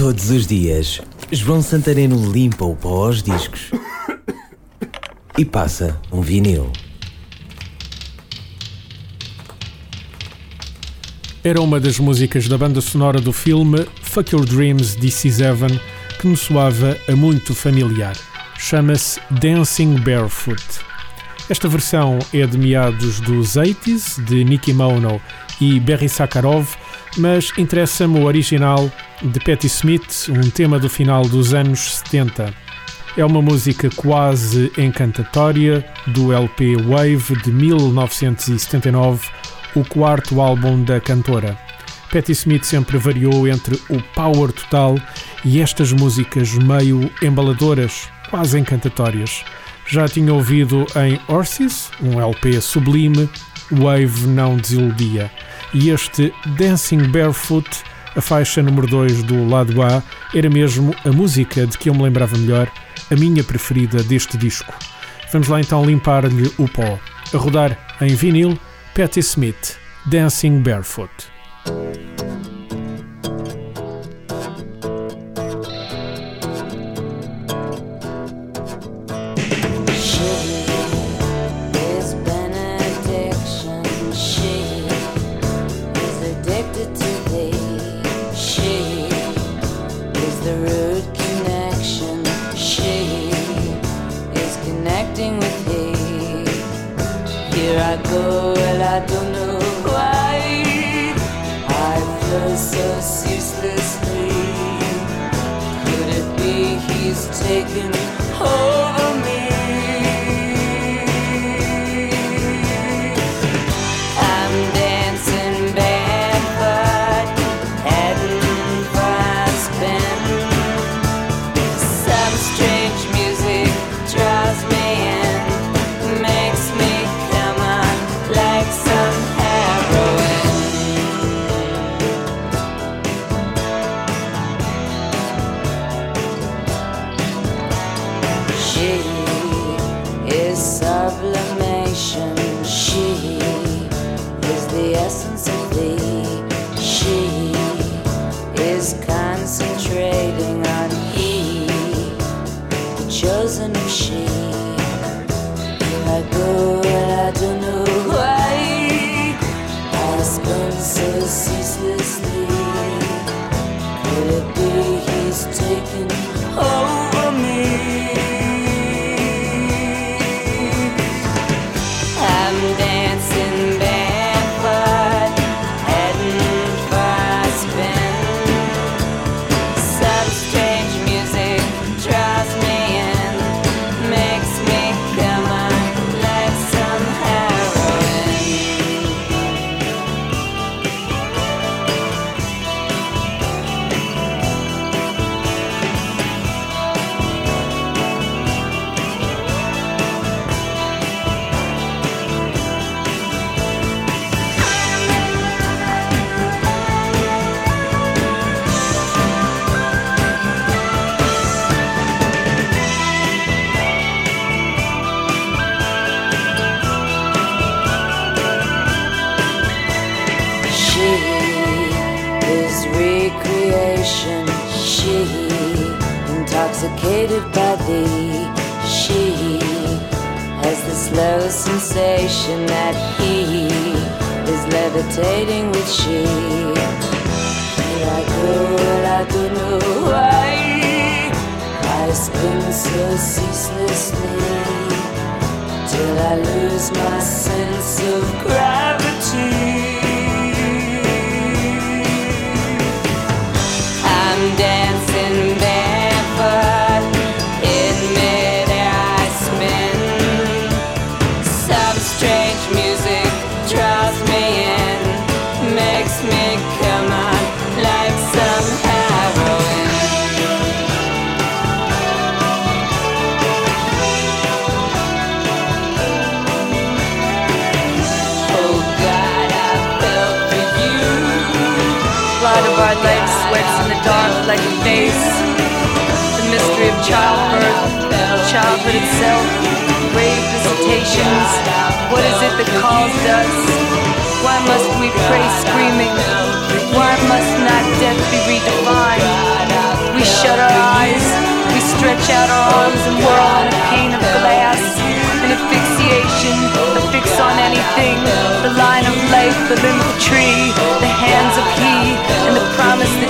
Todos os dias, João Santareno limpa o pó aos discos e passa um vinil. Era uma das músicas da banda sonora do filme Fuck Your Dreams, This Is Heaven, que me soava a muito familiar. Chama-se Dancing Barefoot. Esta versão é de meados dos 80s, de Nicky Mono e Barry Sakharov, mas interessa-me o original de Patti Smith, um tema do final dos anos 70. É uma música quase encantatória do LP Wave de 1979, o quarto álbum da cantora. Patti Smith sempre variou entre o power total e estas músicas meio embaladoras, quase encantatórias. Já tinha ouvido em Horses, um LP sublime, Wave não desiludia. E este Dancing Barefoot, a faixa número 2 do lado A, era mesmo a música de que eu me lembrava melhor, a minha preferida deste disco. Vamos lá então limpar-lhe o pó. A rodar em vinil, Patti Smith, Dancing Barefoot. connecting with hate. Here I go, and I don't know why. I feel so ceaselessly. Could it be he's taken hold? She is sublimation. She is the essence of thee. She is concentrating on he, the chosen of she. Intoxicated by thee. She has the slow sensation that he is levitating with she. I don't know why. I spin so ceaselessly till I lose my sense of gravity. Sweats in the dark like a face. The mystery of childbirth, childhood itself, grave visitations. What is it that calls us? Why must we pray screaming? Why must not death be redefined? We shut our eyes, we stretch out our arms and whirl on a pane of glass. An asphyxiation, a fix on anything. The line of life, the limb of a tree, the hands of he, and the promise that